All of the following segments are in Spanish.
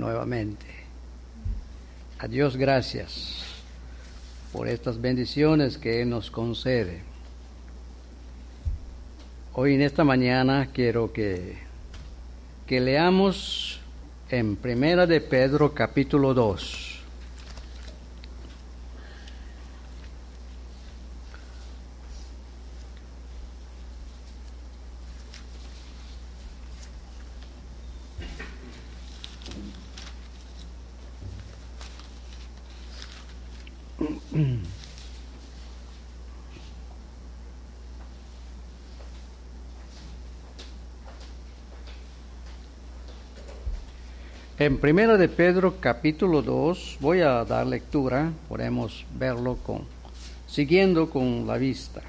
nuevamente. A Dios gracias por estas bendiciones que Él nos concede. Hoy en esta mañana quiero que, que leamos en Primera de Pedro capítulo 2. En Primera de Pedro capítulo 2 voy a dar lectura, podemos verlo con siguiendo con la vista.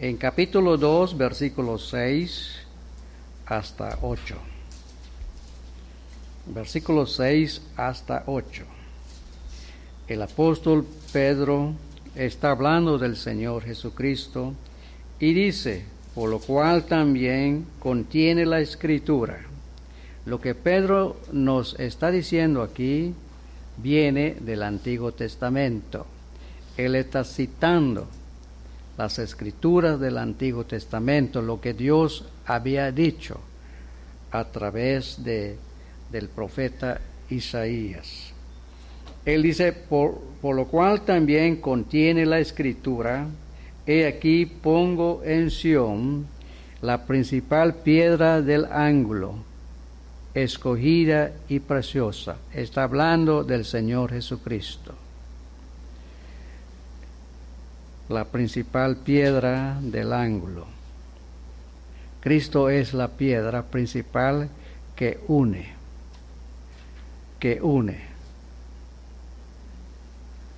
En capítulo 2 versículo 6 hasta 8. Versículo 6 hasta 8. El apóstol Pedro está hablando del Señor Jesucristo y dice, por lo cual también contiene la escritura lo que Pedro nos está diciendo aquí viene del Antiguo Testamento. Él está citando las escrituras del Antiguo Testamento, lo que Dios había dicho a través de, del profeta Isaías. Él dice, por, por lo cual también contiene la escritura, he aquí pongo en Sión la principal piedra del ángulo escogida y preciosa. Está hablando del Señor Jesucristo. La principal piedra del ángulo. Cristo es la piedra principal que une, que une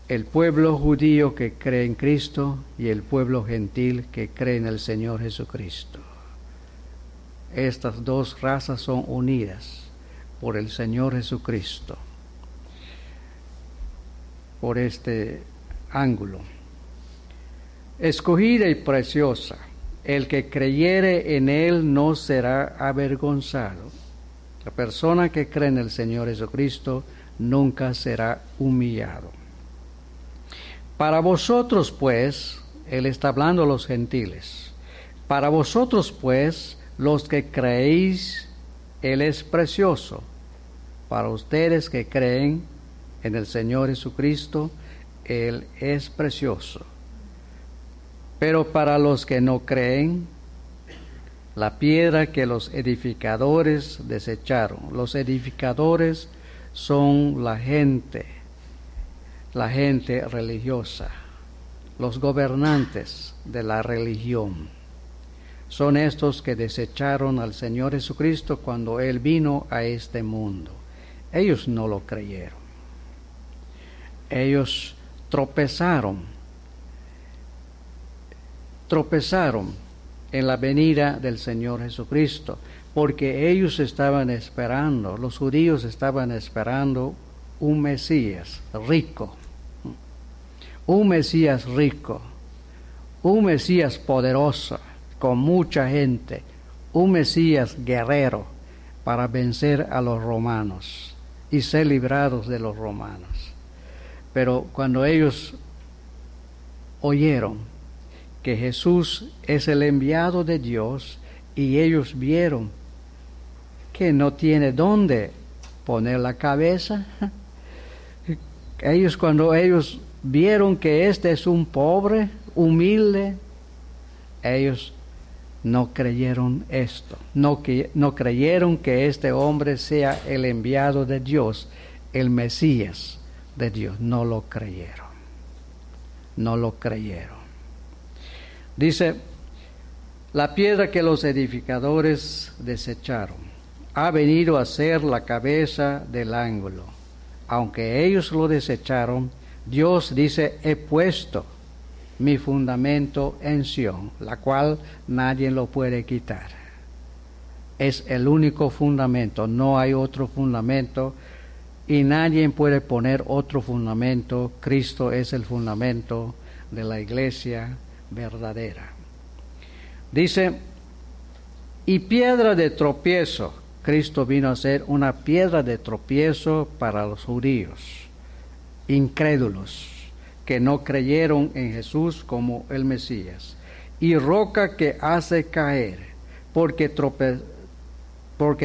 el pueblo judío que cree en Cristo y el pueblo gentil que cree en el Señor Jesucristo. Estas dos razas son unidas por el Señor Jesucristo, por este ángulo. Escogida y preciosa, el que creyere en Él no será avergonzado. La persona que cree en el Señor Jesucristo nunca será humillado. Para vosotros, pues, Él está hablando a los gentiles, para vosotros, pues, los que creéis, Él es precioso. Para ustedes que creen en el Señor Jesucristo, Él es precioso. Pero para los que no creen, la piedra que los edificadores desecharon. Los edificadores son la gente, la gente religiosa, los gobernantes de la religión son estos que desecharon al Señor Jesucristo cuando Él vino a este mundo. Ellos no lo creyeron. Ellos tropezaron, tropezaron en la venida del Señor Jesucristo, porque ellos estaban esperando, los judíos estaban esperando un Mesías rico, un Mesías rico, un Mesías poderoso, con mucha gente, un Mesías guerrero para vencer a los romanos y ser librados de los romanos. Pero cuando ellos oyeron que Jesús es el enviado de Dios y ellos vieron que no tiene dónde poner la cabeza, ellos cuando ellos vieron que este es un pobre, humilde, ellos no creyeron esto, no, que, no creyeron que este hombre sea el enviado de Dios, el Mesías de Dios, no lo creyeron, no lo creyeron. Dice, la piedra que los edificadores desecharon ha venido a ser la cabeza del ángulo. Aunque ellos lo desecharon, Dios dice, he puesto mi fundamento en Sion, la cual nadie lo puede quitar. Es el único fundamento, no hay otro fundamento y nadie puede poner otro fundamento. Cristo es el fundamento de la iglesia verdadera. Dice, y piedra de tropiezo, Cristo vino a ser una piedra de tropiezo para los judíos, incrédulos, que no creyeron en Jesús como el Mesías, y roca que hace caer, porque,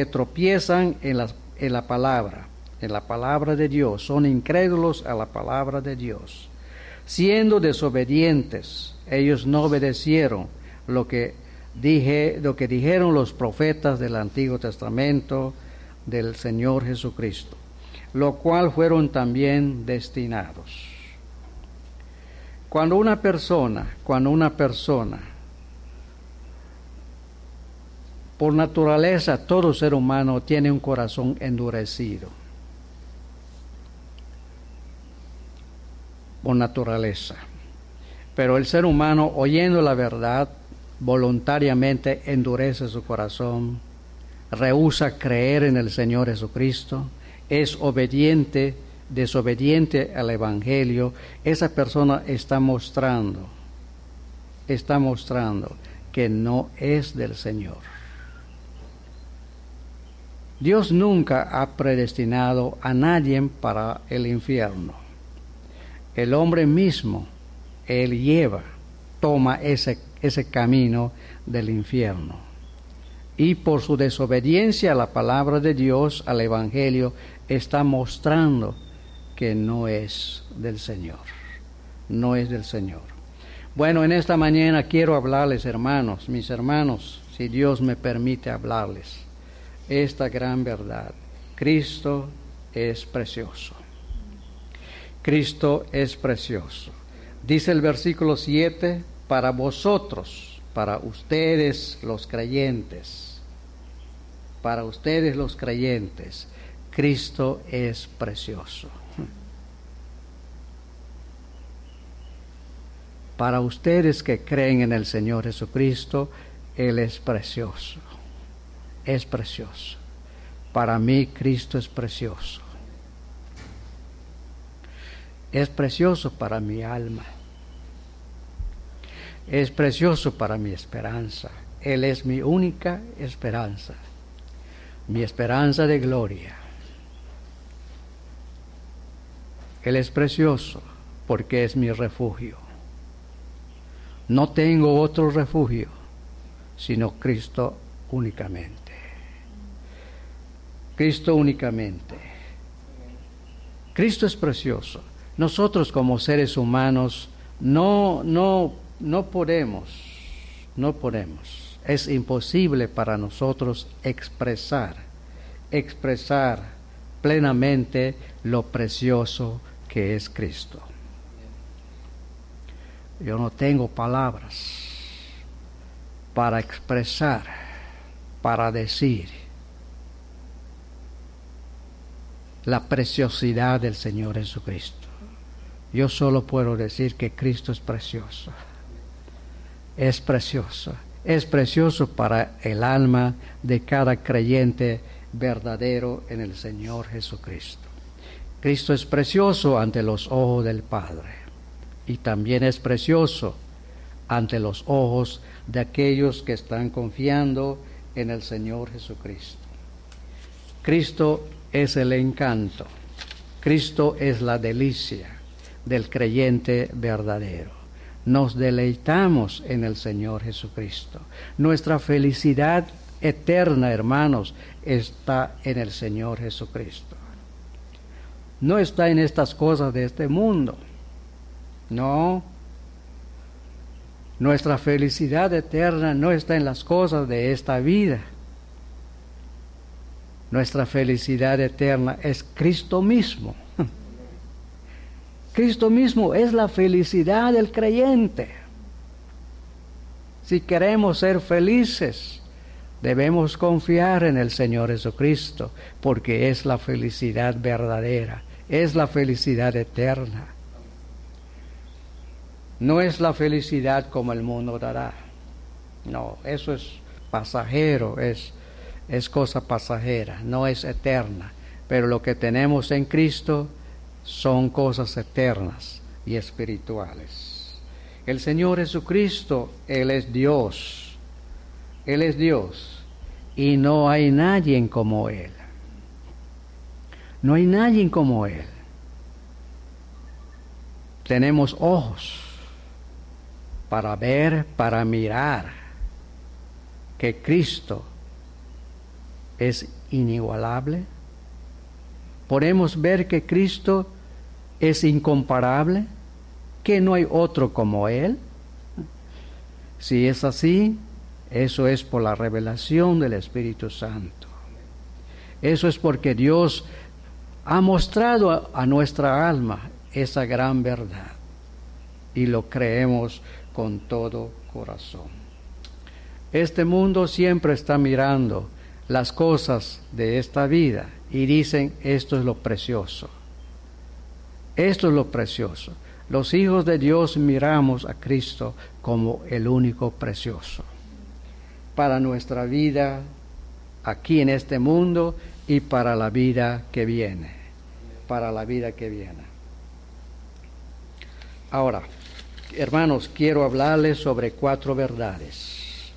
tropiezan en la, en la palabra, en la palabra de Dios, son incrédulos a la palabra de Dios. Siendo desobedientes, ellos no obedecieron lo que dijeron los profetas del Antiguo Testamento del Señor Jesucristo, lo cual fueron también destinados. Cuando una persona, cuando una persona, por naturaleza todo ser humano tiene un corazón endurecido, por naturaleza. Pero el ser humano, oyendo la verdad, voluntariamente endurece su corazón, rehúsa creer en el Señor Jesucristo, es obediente, desobediente al Evangelio, esa persona está mostrando, está mostrando que no es del Señor. Dios nunca ha predestinado a nadie para el infierno. El hombre mismo, él lleva, toma ese ese camino del infierno. Y por su desobediencia a la palabra de Dios, al Evangelio, está mostrando que no es del Señor. No es del Señor. Bueno, en esta mañana quiero hablarles, hermanos, mis hermanos, si Dios me permite hablarles, esta gran verdad. Cristo es precioso. Cristo es precioso. Dice el versículo 7, para vosotros, para ustedes los creyentes, para ustedes los creyentes, Cristo es precioso. Para ustedes que creen en el Señor Jesucristo, Él es precioso. Es precioso. Para mí Cristo es precioso. Es precioso para mi alma es precioso para mi esperanza. Él es mi única esperanza, mi esperanza de gloria. Él es precioso porque es mi refugio. No tengo otro refugio sino Cristo únicamente. Cristo únicamente. Cristo es precioso. Nosotros como seres humanos no, no no podemos, no podemos, es imposible para nosotros expresar, expresar plenamente lo precioso que es Cristo. Yo no tengo palabras para expresar, para decir la preciosidad del Señor Jesucristo. Yo solo puedo decir que Cristo es precioso es precioso. Es precioso para el alma de cada creyente verdadero en el Señor Jesucristo. Cristo es precioso ante los ojos del Padre y también es precioso ante los ojos de aquellos que están confiando en el Señor Jesucristo. Cristo es el encanto, Cristo es la delicia del creyente verdadero nos deleitamos en el Señor Jesucristo. Nuestra felicidad eterna, hermanos, está en el Señor Jesucristo. No está en estas cosas de este mundo. No. Nuestra felicidad eterna no está en las cosas de esta vida. Nuestra felicidad eterna es Cristo mismo. Cristo mismo es la felicidad del creyente. Si queremos ser felices, debemos confiar en el Señor Jesucristo, porque es la felicidad verdadera, es la felicidad eterna. No es la felicidad como el mundo dará. No, eso es pasajero, es, es cosa pasajera, no es eterna. Pero lo que tenemos en Cristo son cosas eternas y espirituales. El Señor Jesucristo, Él es Dios. Él es Dios. y no hay nadie como Él. No hay nadie como Él. Tenemos ojos para ver, para mirar que Cristo es inigualable. Podemos ver que Cristo es incomparable, que no hay otro como Él. Si es así, eso es por la revelación del Espíritu Santo. Eso es porque Dios ha mostrado a, nuestra alma esa gran verdad y lo creemos con todo corazón. Este mundo siempre está mirando las cosas de esta vida y dicen esto es lo precioso. Esto es lo precioso. Los hijos de Dios miramos a Cristo como el único precioso para nuestra vida aquí en este mundo y para la vida que viene, para la vida que viene. Ahora, hermanos, quiero hablarles sobre cuatro verdades.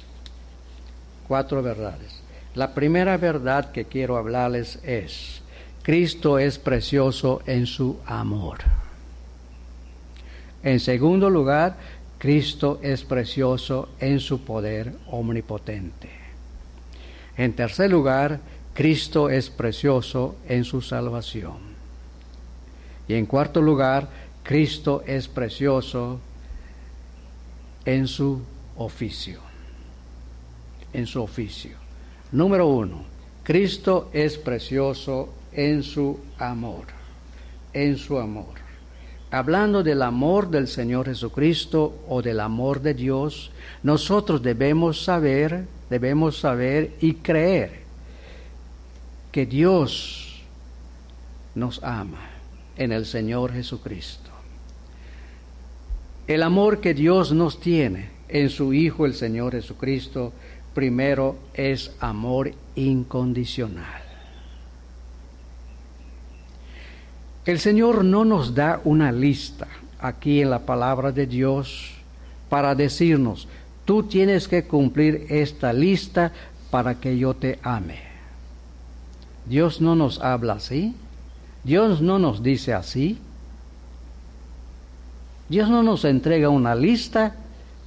Cuatro verdades. La primera verdad que quiero hablarles es, Cristo es precioso en su amor. En segundo lugar, Cristo es precioso en su poder omnipotente. En tercer lugar, Cristo es precioso en su salvación. Y en cuarto lugar, Cristo es precioso en su oficio. En su oficio. Número uno, Cristo es precioso en su amor. En su amor hablando del amor del Señor Jesucristo o del amor de Dios, nosotros debemos saber, debemos saber y creer que Dios nos ama en el Señor Jesucristo. El amor que Dios nos tiene en su Hijo el Señor Jesucristo, primero es amor incondicional. El Señor no nos da una lista aquí en la palabra de Dios para decirnos, tú tienes que cumplir esta lista para que yo te ame. Dios no nos habla así. Dios no nos dice así. Dios no nos entrega una lista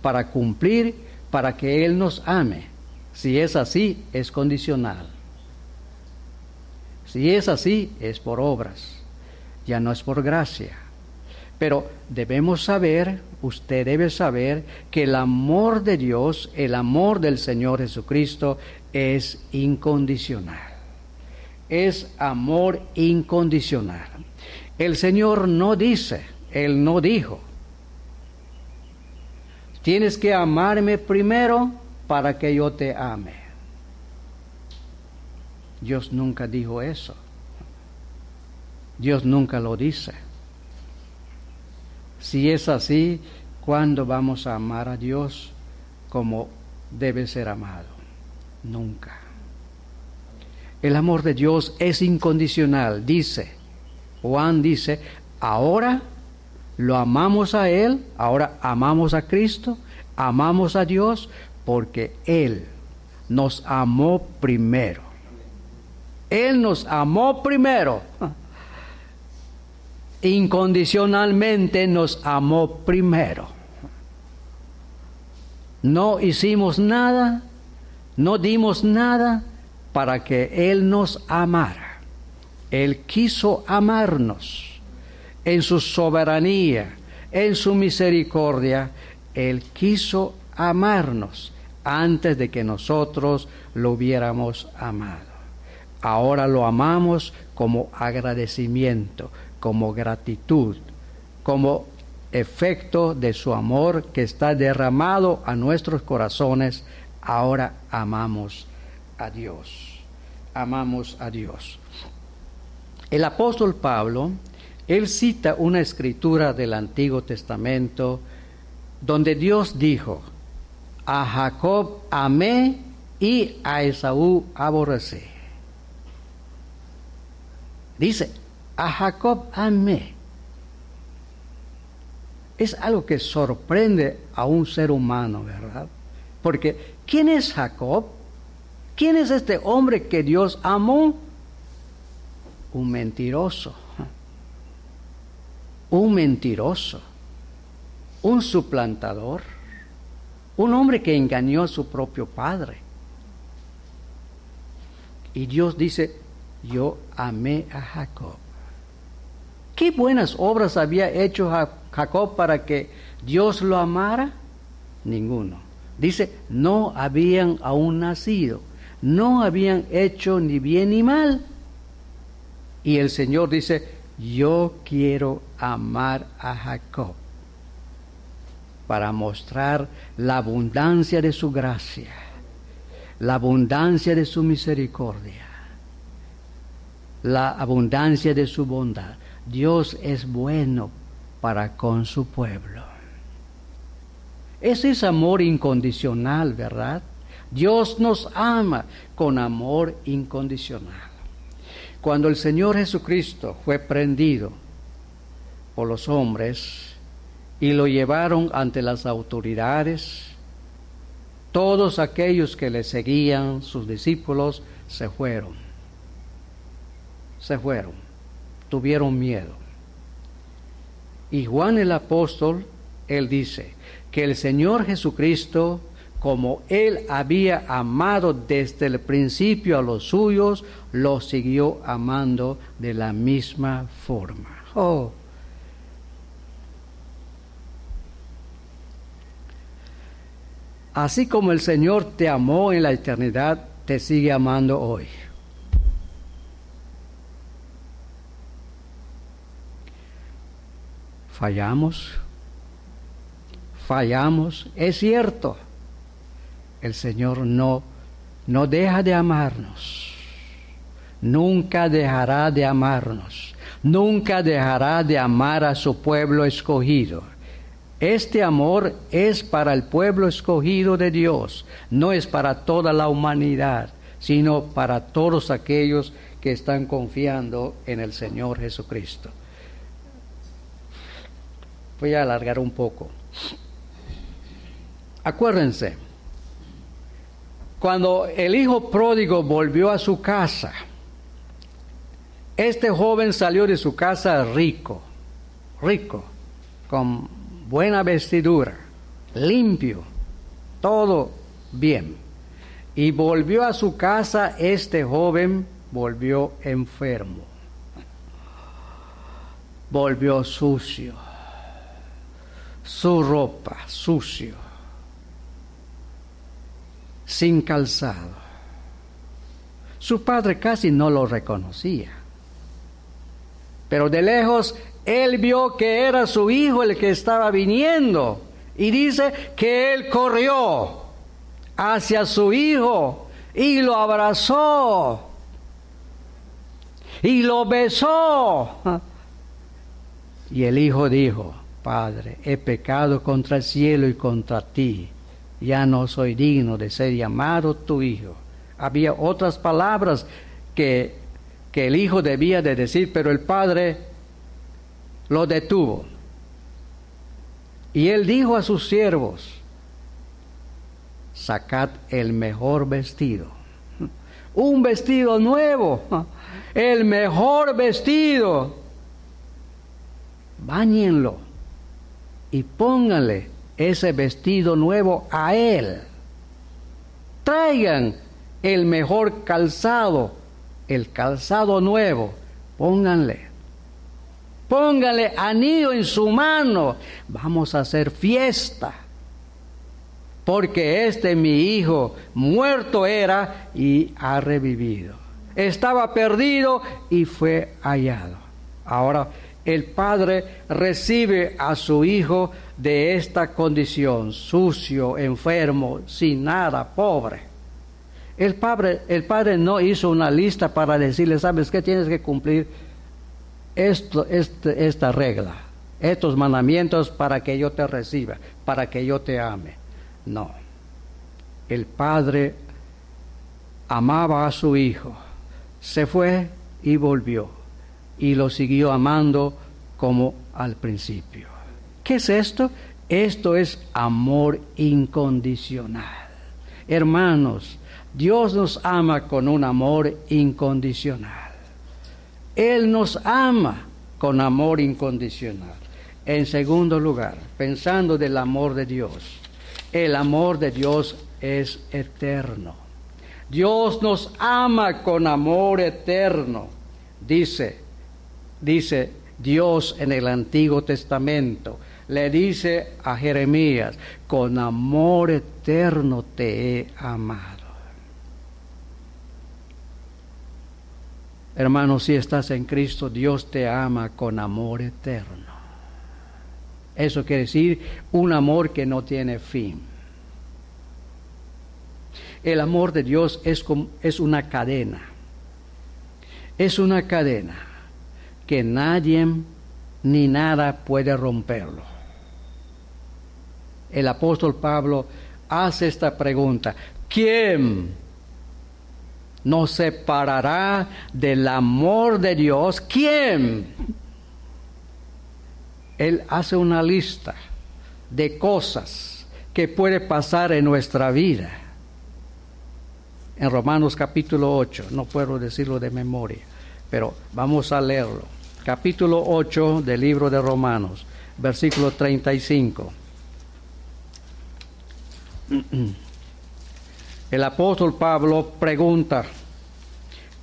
para cumplir, para que Él nos ame. Si es así, es condicional. Si es así, es por obras ya no es por gracia. Pero debemos saber, usted debe saber, que el amor de Dios, el amor del Señor Jesucristo es incondicional. Es amor incondicional. El Señor no dice, Él no dijo, tienes que amarme primero para que yo te ame. Dios nunca dijo eso. Dios nunca lo dice. Si es así, ¿cuándo vamos a amar a Dios como debe ser amado? Nunca. El amor de Dios es incondicional, dice. Juan dice, ahora lo amamos a Él, ahora amamos a Cristo, amamos a Dios porque Él nos amó primero. Él nos amó primero incondicionalmente nos amó primero. No hicimos nada, no dimos nada para que Él nos amara. Él quiso amarnos en su soberanía, en su misericordia. Él quiso amarnos antes de que nosotros lo hubiéramos amado. Ahora lo amamos como agradecimiento, como gratitud, como efecto de su amor que está derramado a nuestros corazones, ahora amamos a Dios. Amamos a Dios. El apóstol Pablo, él cita una escritura del Antiguo Testamento donde Dios dijo, a Jacob amé y a Esaú aborrecí. Dice, a Jacob amé. Es algo que sorprende a un ser humano, ¿verdad? Porque ¿quién es Jacob? ¿Quién es este hombre que Dios amó? Un mentiroso. Un mentiroso. Un suplantador. Un hombre que engañó a su propio padre. Y Dios dice, yo amé a Jacob. ¿Qué buenas obras había hecho Jacob para que Dios lo amara? Ninguno. Dice, no habían aún nacido, no habían hecho ni bien ni mal. Y el Señor dice, yo quiero amar a Jacob para mostrar la abundancia de su gracia, la abundancia de su misericordia, la abundancia de su bondad. Dios es bueno para con su pueblo. Ese es amor incondicional, ¿verdad? Dios nos ama con amor incondicional. Cuando el Señor Jesucristo fue prendido por los hombres y lo llevaron ante las autoridades, todos aquellos que le seguían, sus discípulos, se fueron. Se fueron, tuvieron miedo. Y Juan el apóstol, él dice que el Señor Jesucristo como él había amado desde el principio a los suyos, los siguió amando de la misma forma. Oh. Así como el Señor te amó en la eternidad, te sigue amando hoy. Fallamos, fallamos, es cierto el Señor no, no deja de amarnos. Nunca dejará de amarnos. Nunca dejará de amar a su pueblo escogido. Este amor es para el pueblo escogido de Dios, no es para toda la humanidad, sino para todos aquellos que están confiando en el Señor Jesucristo. Voy a alargar un poco. Acuérdense, cuando el hijo pródigo volvió a su casa, este joven salió de su casa rico, rico, con buena vestidura, limpio, todo bien. Y volvió a su casa, este joven volvió enfermo, volvió sucio, su ropa sucio sin calzado. Su padre casi no lo reconocía. Pero de lejos él vio que era su hijo el que estaba viniendo y dice que él corrió hacia su hijo y lo abrazó y lo besó. Y el hijo dijo, Padre, he pecado contra el cielo y contra ti ya no soy digno de ser llamado tu hijo. Había otras palabras que, que el hijo debía de decir, pero el padre lo detuvo. Y él dijo a sus siervos, sacad el mejor vestido, un vestido nuevo, el mejor vestido, bañenlo y pónganle ese vestido nuevo a Él. Traigan el mejor calzado, el calzado nuevo, pónganle. Pónganle anillo en su mano. Vamos a hacer fiesta. Porque este mi hijo muerto era y ha revivido. Estaba perdido y fue hallado. Ahora el padre recibe a su hijo de esta condición, sucio, enfermo, sin nada, pobre. El padre, el padre no hizo una lista para decirle, ¿sabes qué? Tienes que cumplir esto, este, esta regla, estos mandamientos para que yo te reciba, para que yo te ame. No. El padre amaba a su hijo, se fue y volvió, y lo siguió amando como al principio. ¿Qué es esto? Esto es amor incondicional. Hermanos, Dios nos ama con un amor incondicional. Él nos ama con amor incondicional. En segundo lugar, pensando del amor de Dios, el amor de Dios es eterno. Dios nos ama con amor eterno. Dice, dice Dios en el Antiguo Testamento, le dice a Jeremías, con amor eterno te he amado. Hermano, si estás en Cristo, Dios te ama con amor eterno. Eso quiere decir un amor que no tiene fin. El amor de Dios es, es una cadena. Es una cadena que nadie ni nada puede romperlo. El apóstol Pablo hace esta pregunta. ¿Quién nos separará del amor de Dios. ¿Quién? Él hace una lista de cosas que puede pasar en nuestra vida. En Romanos capítulo 8, no puedo decirlo de memoria, pero vamos a leerlo. Capítulo 8 del libro de Romanos, versículo 35. El apóstol Pablo pregunta,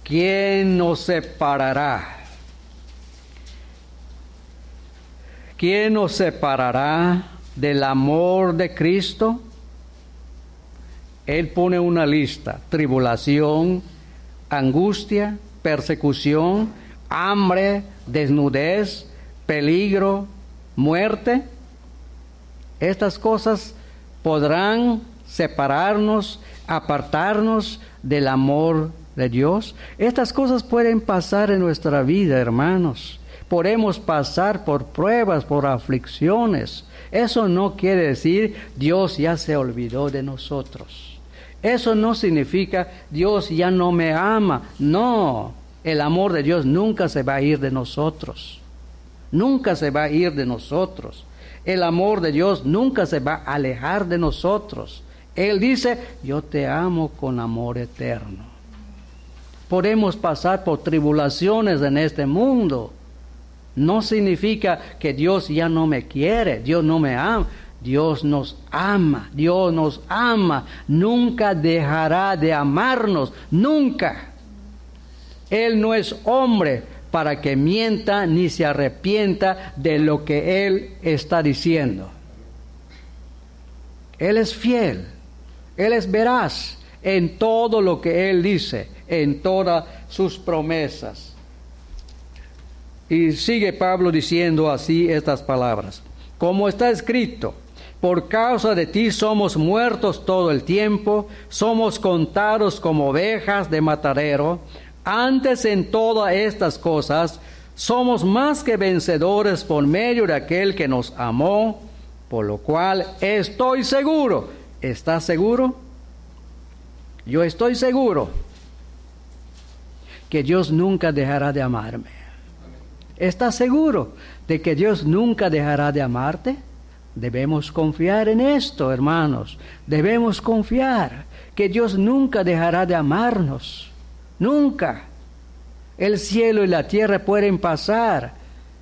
¿quién nos separará? ¿Quién nos separará del amor de Cristo? Él pone una lista, tribulación, angustia, persecución, hambre, desnudez, peligro, muerte. Estas cosas podrán separarnos, apartarnos del amor de Dios. Estas cosas pueden pasar en nuestra vida, hermanos. Podemos pasar por pruebas, por aflicciones. Eso no quiere decir Dios ya se olvidó de nosotros. Eso no significa Dios ya no me ama. No, el amor de Dios nunca se va a ir de nosotros. Nunca se va a ir de nosotros. El amor de Dios nunca se va a alejar de nosotros. Él dice, yo te amo con amor eterno. Podemos pasar por tribulaciones en este mundo. No significa que Dios ya no me quiere, Dios no me ama. Dios nos ama, Dios nos ama. Nunca dejará de amarnos, nunca. Él no es hombre para que mienta ni se arrepienta de lo que Él está diciendo. Él es fiel. Él es veraz en todo lo que Él dice, en todas sus promesas. Y sigue Pablo diciendo así estas palabras. Como está escrito, por causa de ti somos muertos todo el tiempo, somos contados como ovejas de matadero. Antes en todas estas cosas somos más que vencedores por medio de aquel que nos amó, por lo cual estoy seguro ¿Estás seguro? Yo estoy seguro que Dios nunca dejará de amarme. ¿Estás seguro de que Dios nunca dejará de amarte? Debemos confiar en esto, hermanos. Debemos confiar que Dios nunca dejará de amarnos. Nunca. El cielo y la tierra pueden pasar,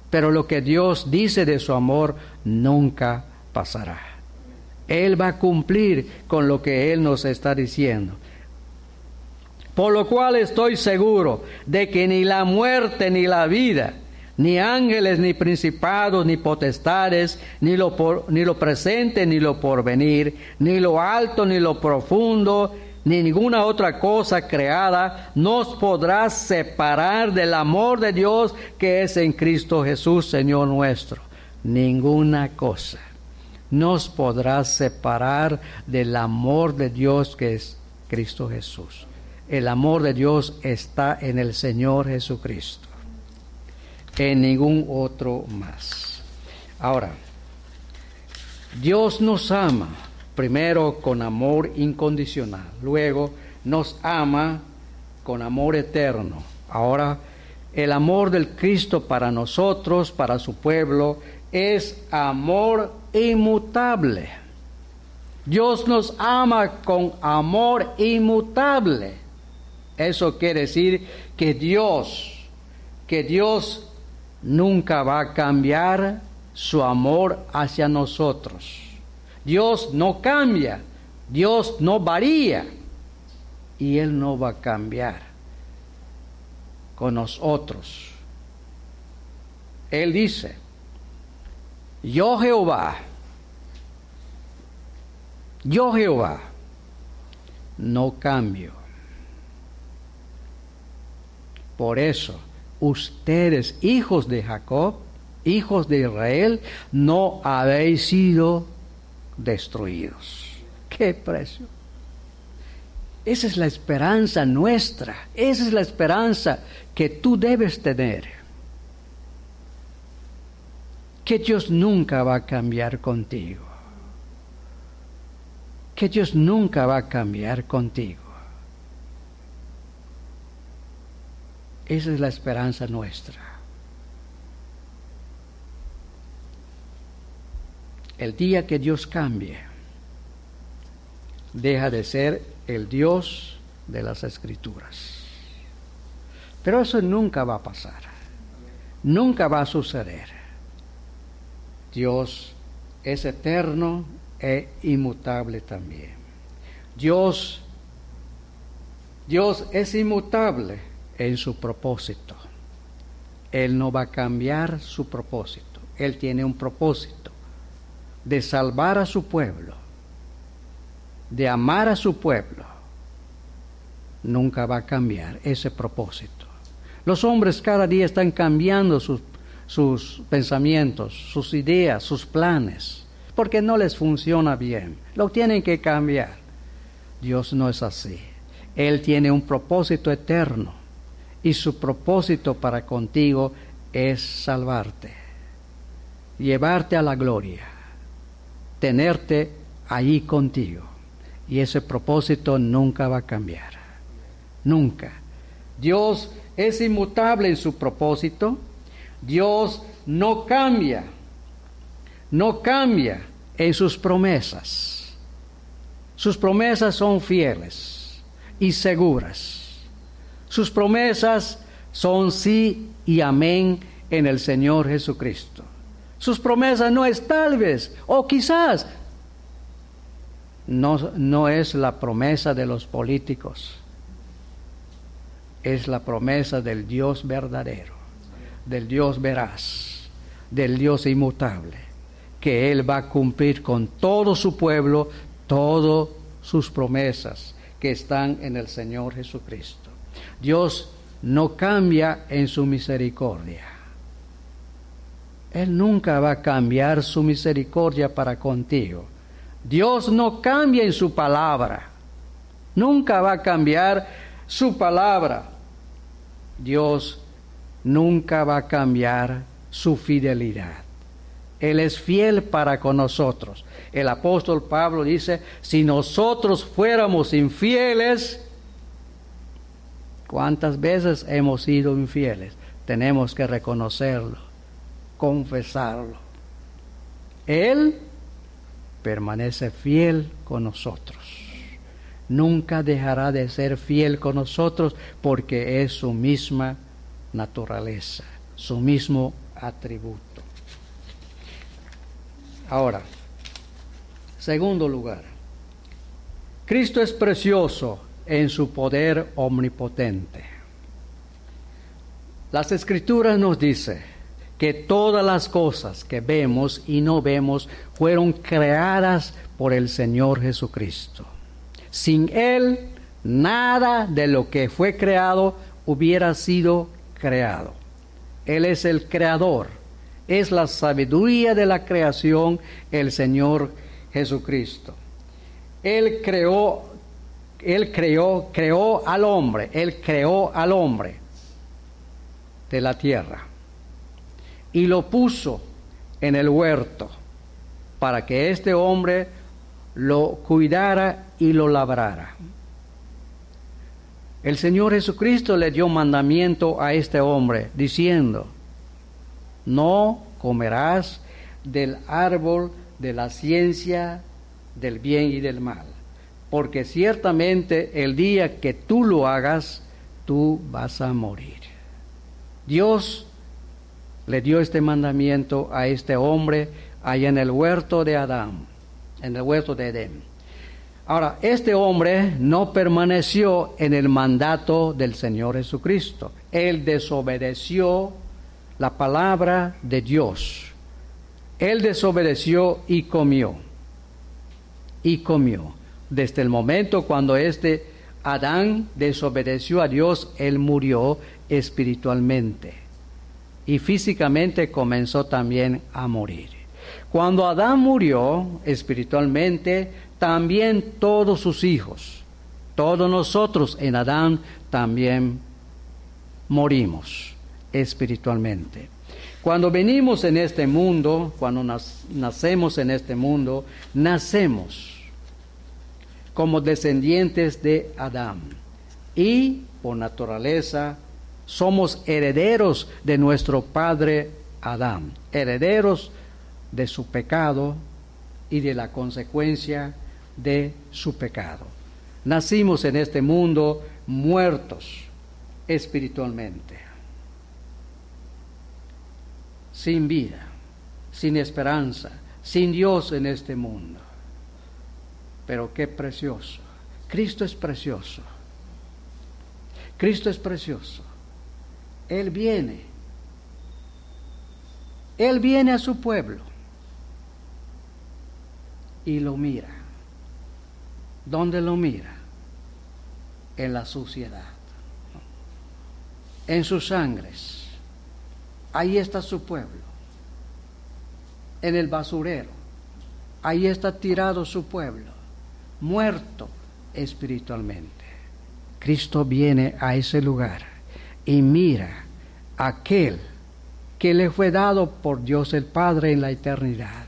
pero lo que Dios dice de su amor nunca pasará. Él va a cumplir con lo que Él nos está diciendo. Por lo cual estoy seguro de que ni la muerte ni la vida, ni ángeles, ni principados, ni potestades, ni lo, ni lo presente, ni lo porvenir, ni lo alto, ni lo profundo, ni ninguna otra cosa creada nos podrá separar del amor de Dios que es en Cristo Jesús, Señor nuestro. Ninguna cosa nos podrá separar del amor de Dios que es Cristo Jesús. El amor de Dios está en el Señor Jesucristo, en ningún otro más. Ahora, Dios nos ama primero con amor incondicional, luego nos ama con amor eterno. Ahora, el amor del Cristo para nosotros, para su pueblo, es amor inmutable. Dios nos ama con amor inmutable. Eso quiere decir que Dios, que Dios nunca va a cambiar su amor hacia nosotros. Dios no cambia, Dios no varía y Él no va a cambiar con nosotros. Él dice, yo Jehová, yo Jehová, no cambio. Por eso, ustedes, hijos de Jacob, hijos de Israel, no habéis sido destruidos. ¡Qué precio! Esa es la esperanza nuestra, esa es la esperanza que tú debes tener. Que Dios nunca va a cambiar contigo. Que Dios nunca va a cambiar contigo. Esa es la esperanza nuestra. El día que Dios cambie, deja de ser el Dios de las Escrituras. Pero eso nunca va a pasar. Nunca va a suceder. Dios es eterno e inmutable también. Dios Dios es inmutable en su propósito. Él no va a cambiar su propósito. Él tiene un propósito de salvar a su pueblo, de amar a su pueblo. Nunca va a cambiar ese propósito. Los hombres cada día están cambiando sus, sus pensamientos, sus ideas, sus planes, porque no les funciona bien. Lo tienen que cambiar. Dios no es así. Él tiene un propósito eterno y su propósito para contigo es salvarte, llevarte a la gloria, tenerte allí contigo. Y ese propósito nunca va a cambiar, nunca. Dios es inmutable en su propósito, Dios no cambia, no cambia en sus promesas. Sus promesas son fieles y seguras sus promesas son sí y amén en el Señor Jesucristo. Sus promesas no es tal vez, o quizás, no, no es la promesa de los políticos, es la promesa del Dios verdadero, del Dios veraz, del Dios inmutable, que Él va a cumplir con todo su pueblo todas sus promesas que están en el Señor Jesucristo. Dios no cambia en su misericordia. Él nunca va a cambiar su misericordia para contigo. Dios no cambia en su palabra. Nunca va a cambiar su palabra. Dios nunca va a cambiar su fidelidad. Él es fiel para con nosotros. El apóstol Pablo dice, si nosotros fuéramos infieles, ¿Cuántas veces hemos sido infieles? Tenemos que reconocerlo, confesarlo. Él permanece fiel con nosotros. Nunca dejará de ser fiel con nosotros porque es su misma naturaleza, su mismo atributo. Ahora, segundo lugar, Cristo es precioso en su poder omnipotente. Las escrituras nos dicen que todas las cosas que vemos y no vemos fueron creadas por el Señor Jesucristo. Sin Él, nada de lo que fue creado hubiera sido creado. Él es el creador, es la sabiduría de la creación, el Señor Jesucristo. Él creó él creó, creó al hombre, Él creó al hombre de la tierra y lo puso en el huerto para que este hombre lo cuidara y lo labrara. El Señor Jesucristo le dio mandamiento a este hombre diciendo, no comerás del árbol de la ciencia del bien y del mal, porque ciertamente el día que tú lo hagas, tú vas a morir. Dios le dio este mandamiento a este hombre allá en el huerto de Adán, en el huerto de Edén. Ahora, este hombre no permaneció en el mandato del Señor Jesucristo. Él desobedeció la palabra de Dios. Él desobedeció y comió. Y comió. Desde el momento cuando este Adán desobedeció a Dios, él murió espiritualmente. Y físicamente comenzó también a morir. Cuando Adán murió espiritualmente, también todos sus hijos, todos nosotros en Adán también morimos espiritualmente. Cuando venimos en este mundo, cuando nacemos en este mundo, nacemos como descendientes de Adán y por naturaleza somos herederos de nuestro padre Adán, herederos de su pecado y de la consecuencia de su pecado. Nacimos en este mundo muertos espiritualmente, sin vida, sin esperanza, sin Dios en este mundo. Pero qué precioso. Cristo es precioso. Cristo es precioso. Él viene. Él viene a su pueblo y lo mira. ¿Dónde lo mira? En la suciedad, en sus sangres. Ahí está su pueblo, en el basurero. Ahí está tirado su pueblo, muerto espiritualmente. Cristo viene a ese lugar y mira aquel que le fue dado por Dios el Padre en la eternidad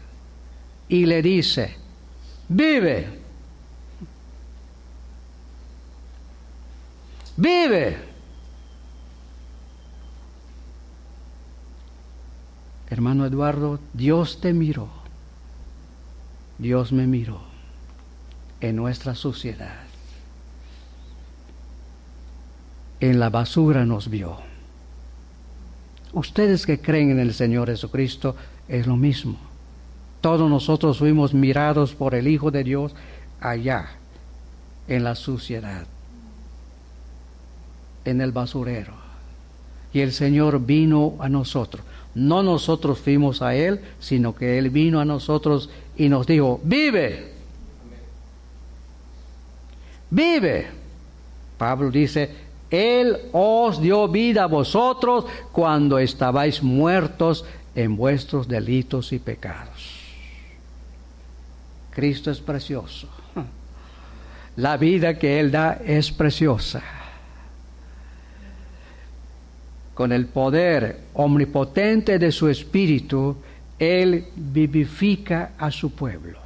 y le dice, vive vive. Hermano Eduardo, Dios te miró, Dios me miró en nuestra sociedad. En la basura nos vio. Ustedes que creen en el Señor Jesucristo es lo mismo. Todos nosotros fuimos mirados por el Hijo de Dios allá, en la suciedad en el basurero. Y el Señor vino a nosotros. No nosotros fuimos a Él, sino que Él vino a nosotros y nos dijo, vive. Vive. Pablo dice, Él os dio vida a vosotros cuando estabais muertos en vuestros delitos y pecados. Cristo es precioso. La vida que Él da es preciosa con el poder omnipotente de su espíritu, Él vivifica a su pueblo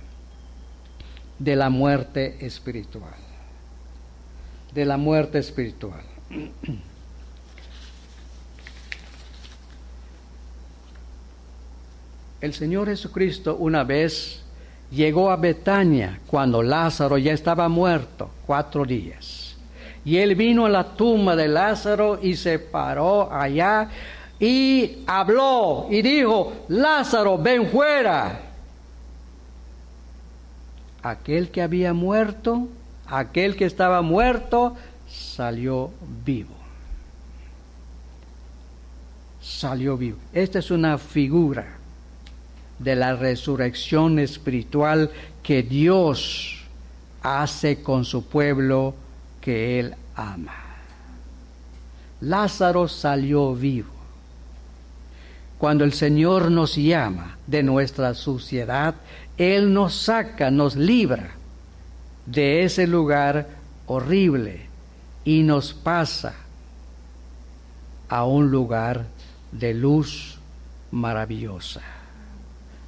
de la muerte espiritual. De la muerte espiritual. El Señor Jesucristo una vez llegó a Betania cuando Lázaro ya estaba muerto, cuatro días. Y él vino a la tumba de Lázaro y se paró allá y habló y dijo, Lázaro, ven fuera. Aquel que había muerto, aquel que estaba muerto, salió vivo. Salió vivo. Esta es una figura de la resurrección espiritual que Dios hace con su pueblo que Él ama. Lázaro salió vivo. Cuando el Señor nos llama de nuestra suciedad, Él nos saca, nos libra de ese lugar horrible y nos pasa a un lugar de luz maravillosa.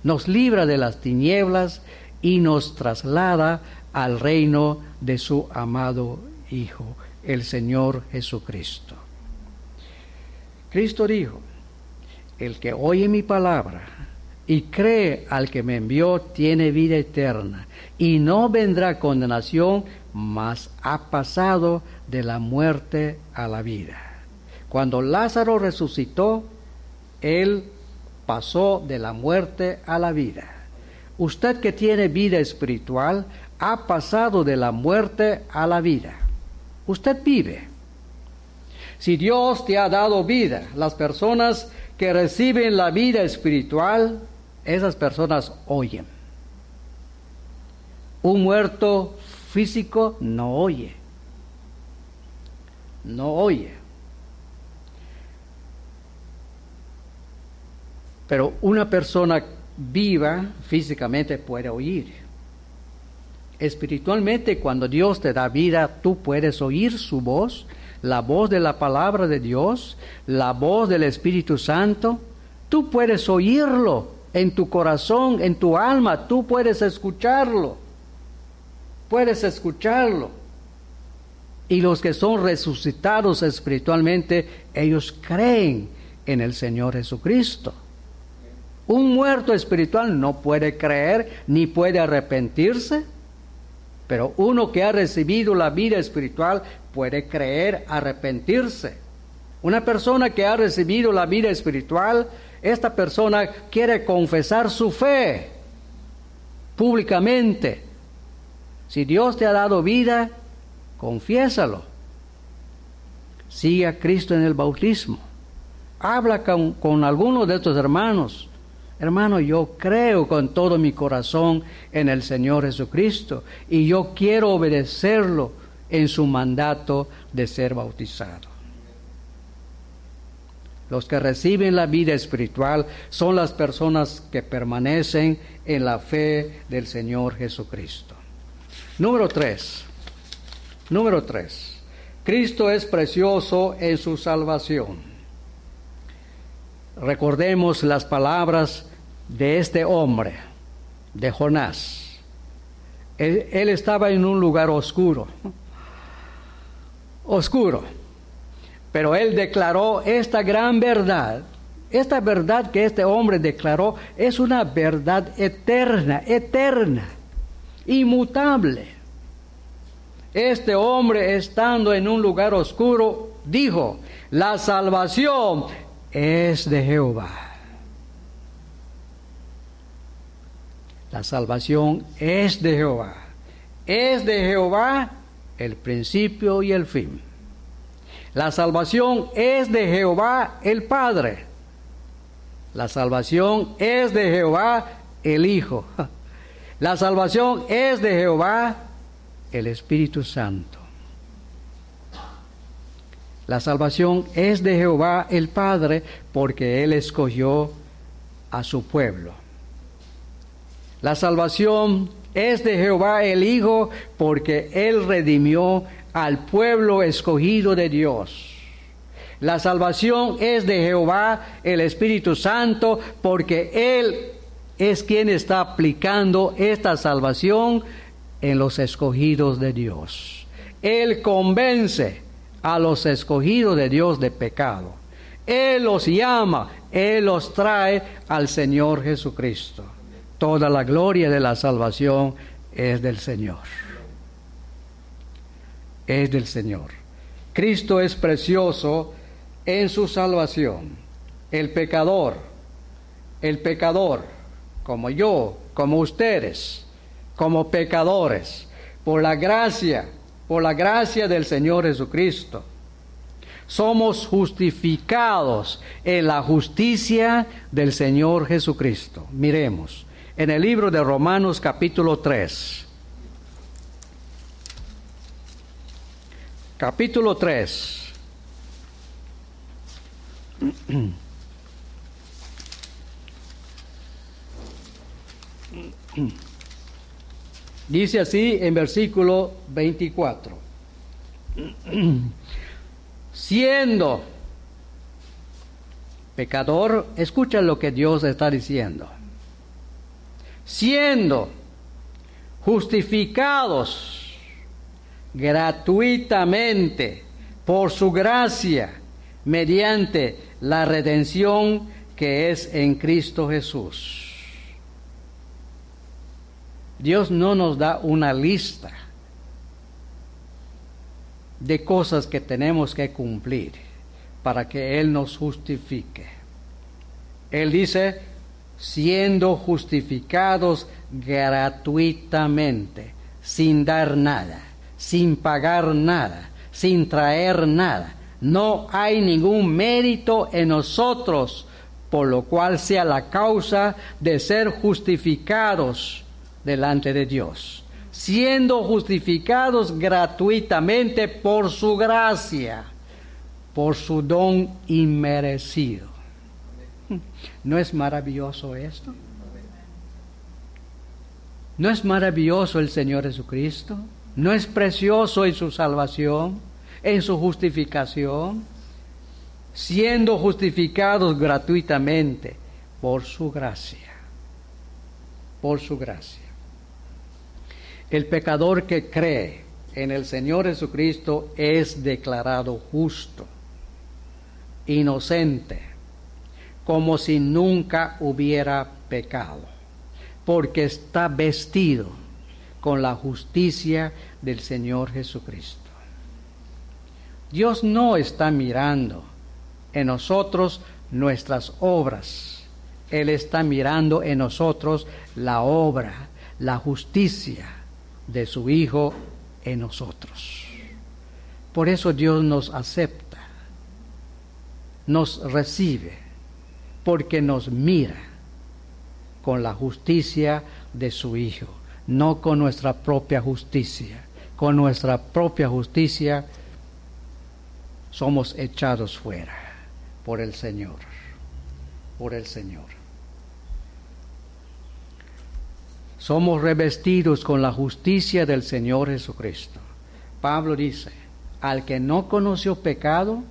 Nos libra de las tinieblas y nos traslada al reino de su amado Hijo, el Señor Jesucristo. Cristo dijo, el que oye mi palabra y cree al que me envió tiene vida eterna y no vendrá condenación, mas ha pasado de la muerte a la vida. Cuando Lázaro resucitó, él pasó de la muerte a la vida. Usted que tiene vida espiritual ha pasado de la muerte a la vida. Usted vive. Si Dios te ha dado vida, las personas que reciben la vida espiritual, esas personas oyen. Un muerto físico no oye. No oye. Pero una persona viva físicamente puede oír. Espiritualmente, cuando Dios te da vida, tú puedes oír su voz, la voz de la palabra de Dios, la voz del Espíritu Santo. Tú puedes oírlo en tu corazón, en tu alma, tú puedes escucharlo. Puedes escucharlo. Y los que son resucitados espiritualmente, ellos creen en el Señor Jesucristo. Un muerto espiritual no puede creer ni puede arrepentirse, pero uno que ha recibido la vida espiritual puede creer, arrepentirse. Una persona que ha recibido la vida espiritual esta persona quiere confesar su fe públicamente. Si Dios te ha dado vida, confiésalo. Sigue a Cristo en el bautismo. Habla con, con alguno de estos hermanos. Hermano, yo creo con todo mi corazón en el Señor Jesucristo y yo quiero obedecerlo en su mandato de ser bautizado. Los que reciben la vida espiritual son las personas que permanecen en la fe del Señor Jesucristo. Número tres. Número tres. Cristo es precioso en su salvación. Recordemos las palabras de este hombre, de Jonás. Él, él estaba en un lugar oscuro. Oscuro pero él declaró esta gran verdad. Esta verdad que este hombre declaró es una verdad eterna, eterna, inmutable. Este hombre estando en un lugar oscuro dijo, la salvación es de Jehová. La salvación es de Jehová. Es de Jehová el principio y el fin. La salvación es de Jehová el Padre. La salvación es de Jehová el Hijo. La salvación es de Jehová el Espíritu Santo. La salvación es de Jehová el Padre porque Él escogió a su pueblo. La salvación es de Jehová el Hijo porque Él redimió al pueblo escogido de Dios. La salvación es de Jehová, el Espíritu Santo, porque Él es quien está aplicando esta salvación en los escogidos de Dios. Él convence a los escogidos de Dios de pecado. Él los llama, Él los trae al Señor Jesucristo. Toda la gloria de la salvación es del Señor es del Señor. Cristo es precioso en su salvación. El pecador, el pecador, como yo, como ustedes, como pecadores, por la gracia, por la gracia del Señor Jesucristo, somos justificados en la justicia del Señor Jesucristo. Miremos en el libro de Romanos capítulo 3. Capítulo 3. Dice así en versículo 24. Siendo pecador, escucha lo que Dios está diciendo. Siendo justificados gratuitamente por su gracia mediante la redención que es en Cristo Jesús. Dios no nos da una lista de cosas que tenemos que cumplir para que Él nos justifique. Él dice, siendo justificados gratuitamente, sin dar nada, sin pagar nada, sin traer nada. No hay ningún mérito en nosotros, por lo cual sea la causa de ser justificados delante de Dios, siendo justificados gratuitamente por su gracia, por su don inmerecido. ¿No es maravilloso esto? ¿No es maravilloso el Señor Jesucristo? ¿No es precioso en su salvación, en su justificación? Siendo justificados gratuitamente por su gracia, por su gracia. El pecador que cree en el Señor Jesucristo es declarado justo, inocente, como si nunca hubiera pecado, porque está vestido con la justicia del Señor Jesucristo. Dios no está mirando en nosotros nuestras obras, Él está mirando en nosotros la obra, la justicia de su Hijo en nosotros. Por eso Dios nos acepta, nos recibe, porque nos mira con la justicia de su Hijo, no con nuestra propia justicia. Con nuestra propia justicia somos echados fuera por el Señor, por el Señor. somos revestidos con la justicia del Señor Jesucristo. Pablo dice, al que no conoció pecado,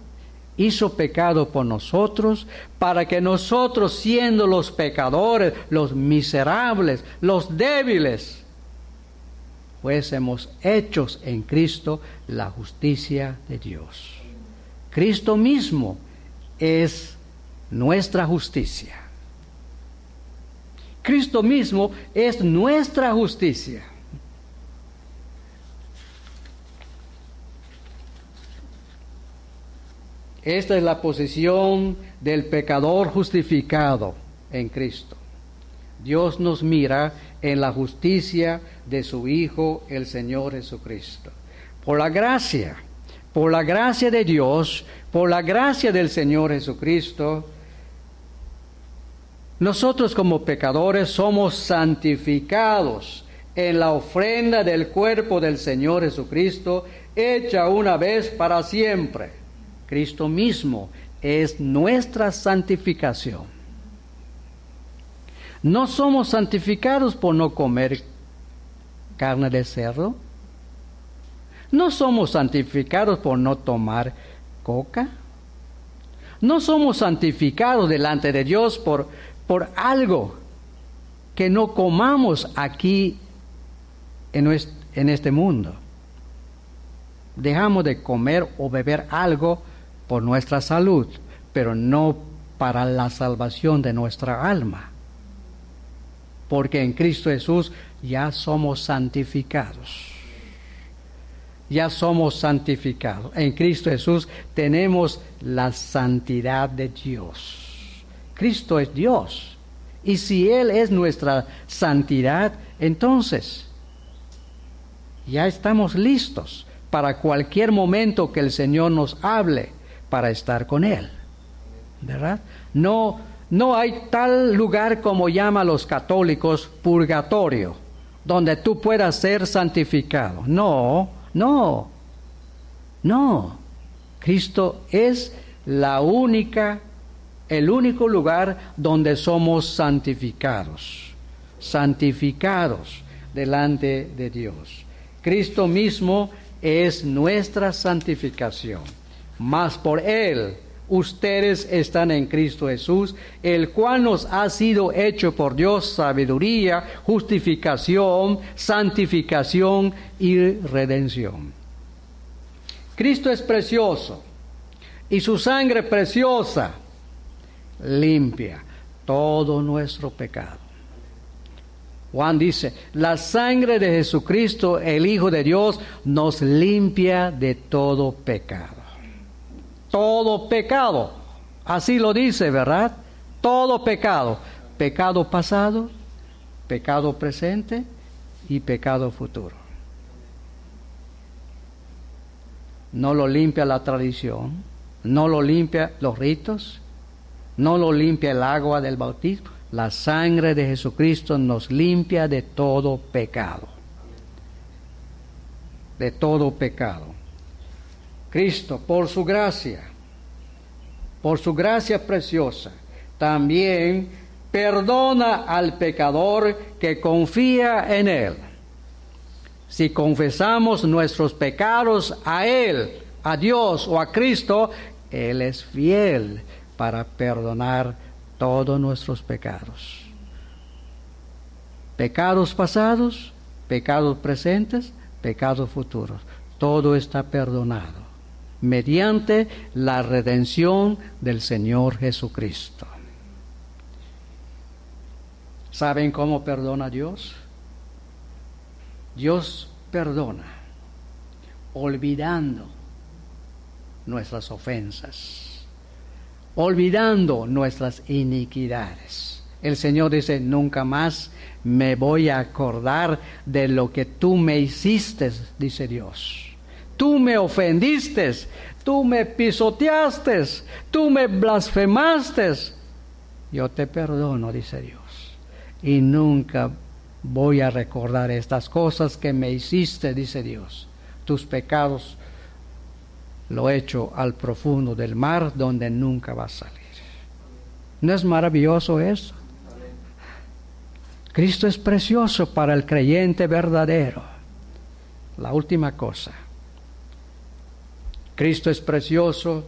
hizo pecado por nosotros, para que nosotros, siendo los pecadores, los miserables, los débiles, fuésemos hechos en Cristo la justicia de Dios. Cristo mismo es nuestra justicia. Cristo mismo es nuestra justicia. Esta es la posición del pecador justificado en Cristo. Dios nos mira en la justicia de su Hijo, el Señor Jesucristo. Por la gracia, por la gracia de Dios, por la gracia del Señor Jesucristo, nosotros como pecadores somos santificados en la ofrenda del cuerpo del Señor Jesucristo, hecha una vez para siempre. Cristo mismo es nuestra santificación. No somos santificados por no comer carne de cerdo. No somos santificados por no tomar coca. No somos santificados delante de Dios por por algo que no comamos aquí en, este mundo. Dejamos de comer o beber algo por nuestra salud, pero no para la salvación de nuestra alma. Porque en Cristo Jesús ya somos santificados. Ya somos santificados. En Cristo Jesús tenemos la santidad de Dios. Cristo es Dios. Y si Él es nuestra santidad, entonces ya estamos listos para cualquier momento que el Señor nos hable para estar con Él. ¿Verdad? No, no hay tal lugar como llama los católicos purgatorio, donde tú puedas ser santificado. No, no, no. Cristo es la única el único lugar donde somos santificados, santificados delante de Dios. Cristo mismo es nuestra santificación, mas por Él ustedes están en Cristo Jesús, el cual nos ha sido hecho por Dios sabiduría, justificación, santificación y redención. Cristo es precioso y su sangre preciosa limpia todo nuestro pecado. Juan dice, la sangre de Jesucristo, el Hijo de Dios, nos limpia de todo pecado. Todo pecado. Así lo dice, ¿verdad? Todo pecado. Pecado pasado, pecado presente y pecado futuro. No lo limpia la tradición, no lo limpia los ritos, no lo limpia el agua del bautismo. La sangre de Jesucristo nos limpia de todo pecado. De todo pecado. Cristo, por su gracia, por su gracia preciosa, también perdona al pecador que confía en Él. Si confesamos nuestros pecados a Él, a Dios o a Cristo, Él es fiel para perdonar todos nuestros pecados. Pecados pasados, pecados presentes, pecados futuros. Todo está perdonado mediante la redención del Señor Jesucristo. ¿Saben cómo perdona Dios? Dios perdona olvidando nuestras ofensas, olvidando nuestras iniquidades. El Señor dice, nunca más me voy a acordar de lo que tú me hiciste, dice Dios. Tú me ofendiste, tú me pisoteaste, tú me blasfemaste. Yo te perdono, dice Dios. Y nunca voy a recordar estas cosas que me hiciste, dice Dios. Tus pecados lo he hecho al profundo del mar donde nunca va a salir. ¿No es maravilloso eso? Cristo es precioso para el creyente verdadero. La última cosa. Cristo es precioso.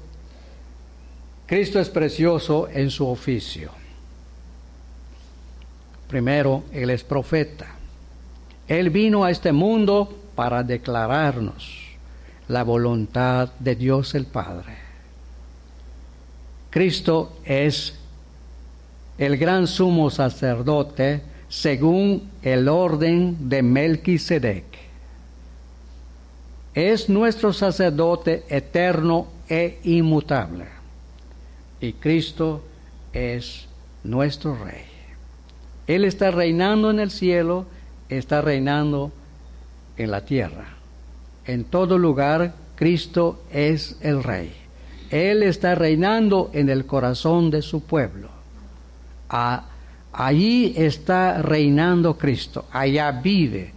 Cristo es precioso en su oficio. Primero, Él es profeta. Él vino a este mundo para declararnos la voluntad de Dios el Padre. Cristo es el gran sumo sacerdote según el orden de Melquisedec. Es nuestro sacerdote eterno e inmutable. Y Cristo es nuestro rey. Él está reinando en el cielo, está reinando en la tierra. En todo lugar, Cristo es el rey. Él está reinando en el corazón de su pueblo. allí está reinando Cristo. Allá vive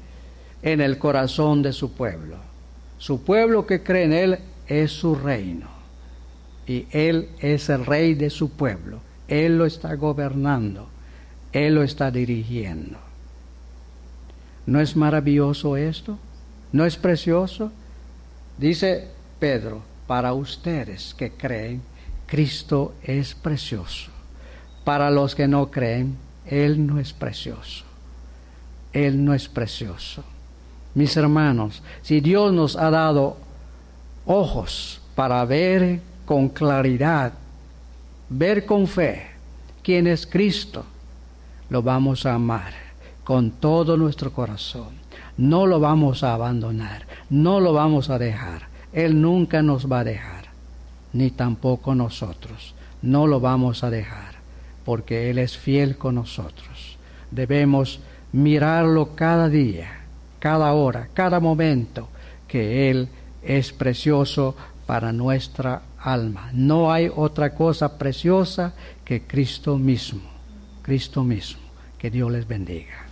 en el corazón de su pueblo. Su pueblo que cree en Él es su reino. Y Él es el rey de su pueblo. Él lo está gobernando. Él lo está dirigiendo. ¿No es maravilloso esto? ¿No es precioso? Dice Pedro, para ustedes que creen, Cristo es precioso. Para los que no creen, Él no es precioso. Él no es precioso. Mis hermanos, si Dios nos ha dado ojos para ver con claridad, ver con fe quién es Cristo, lo vamos a amar con todo nuestro corazón. No lo vamos a abandonar, no lo vamos a dejar. Él nunca nos va a dejar, ni tampoco nosotros. No lo vamos a dejar, porque Él es fiel con nosotros. Debemos mirarlo cada día, cada hora, cada momento, que Él es precioso para nuestra alma. No hay otra cosa preciosa que Cristo mismo. Cristo mismo. Que Dios les bendiga.